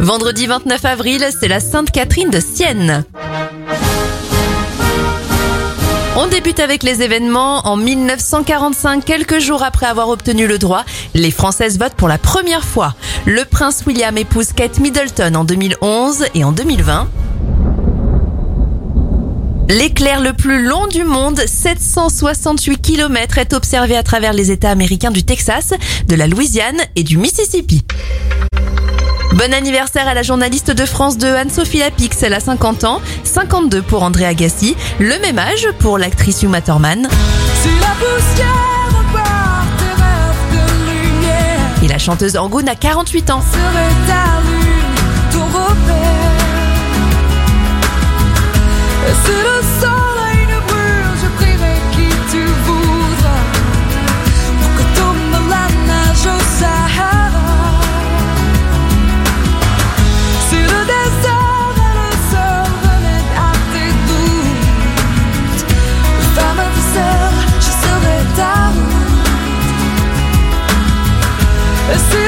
Vendredi 29 avril, c'est la Sainte Catherine de Sienne. On débute avec les événements. En 1945, quelques jours après avoir obtenu le droit, les Françaises votent pour la première fois. Le prince William épouse Kate Middleton en 2011 et en 2020. L'éclair le plus long du monde, 768 km, est observé à travers les États américains du Texas, de la Louisiane et du Mississippi. Bon anniversaire à la journaliste de France de Anne-Sophie Lapix, elle a 50 ans, 52 pour André Agassi, le même âge pour l'actrice Uma Thurman. Et la chanteuse Angoune a 48 ans. As